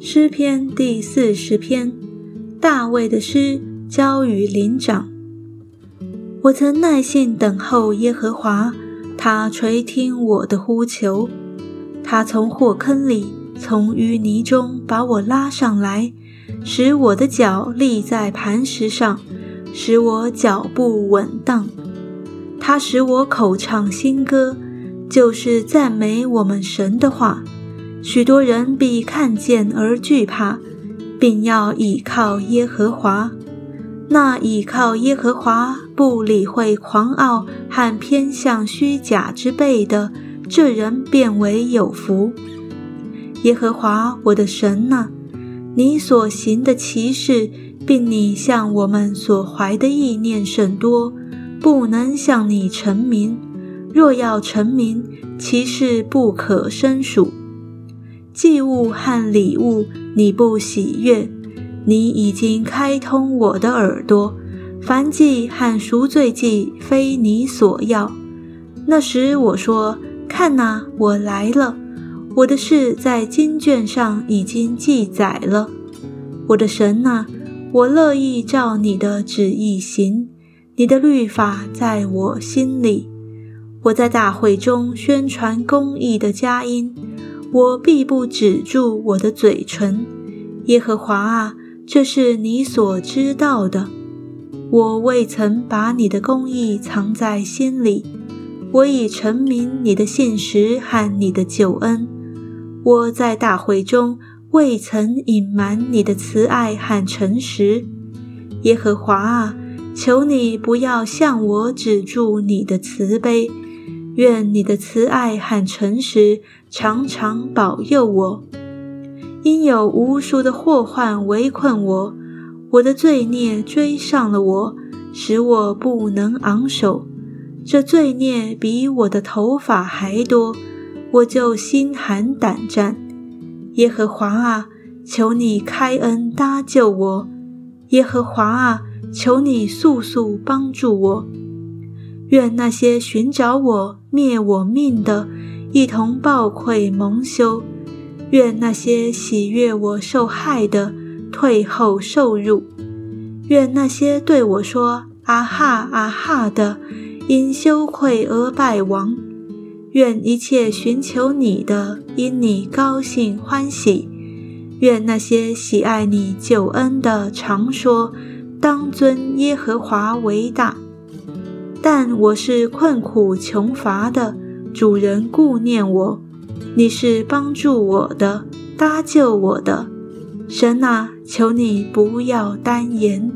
诗篇第四十篇，大卫的诗，交与灵长。我曾耐心等候耶和华，他垂听我的呼求。他从火坑里，从淤泥中把我拉上来，使我的脚立在磐石上，使我脚步稳当。他使我口唱新歌，就是赞美我们神的话。许多人必看见而惧怕，并要倚靠耶和华。那倚靠耶和华、不理会狂傲和偏向虚假之辈的，这人变为有福。耶和华我的神呐，你所行的奇事，并你向我们所怀的意念甚多，不能向你成名。若要成名，其事不可胜数。祭物和礼物，你不喜悦。你已经开通我的耳朵，凡祭和赎罪祭，非你所要。那时我说：“看哪，我来了。我的事在经卷上已经记载了。我的神呐，我乐意照你的旨意行。你的律法在我心里。我在大会中宣传公义的佳音。”我必不止住我的嘴唇，耶和华啊，这是你所知道的。我未曾把你的公义藏在心里，我已陈明你的信实和你的救恩。我在大会中未曾隐瞒你的慈爱和诚实，耶和华啊，求你不要向我止住你的慈悲。愿你的慈爱和诚实常常保佑我。因有无数的祸患围困我，我的罪孽追上了我，使我不能昂首。这罪孽比我的头发还多，我就心寒胆战。耶和华啊，求你开恩搭救我。耶和华啊，求你速速帮助我。愿那些寻找我灭我命的，一同暴愧蒙羞；愿那些喜悦我受害的，退后受辱；愿那些对我说“啊哈啊哈”的，因羞愧而败亡；愿一切寻求你的，因你高兴欢喜；愿那些喜爱你救恩的，常说：“当尊耶和华为大。”但我是困苦穷乏的，主人顾念我，你是帮助我的，搭救我的，神啊，求你不要单言。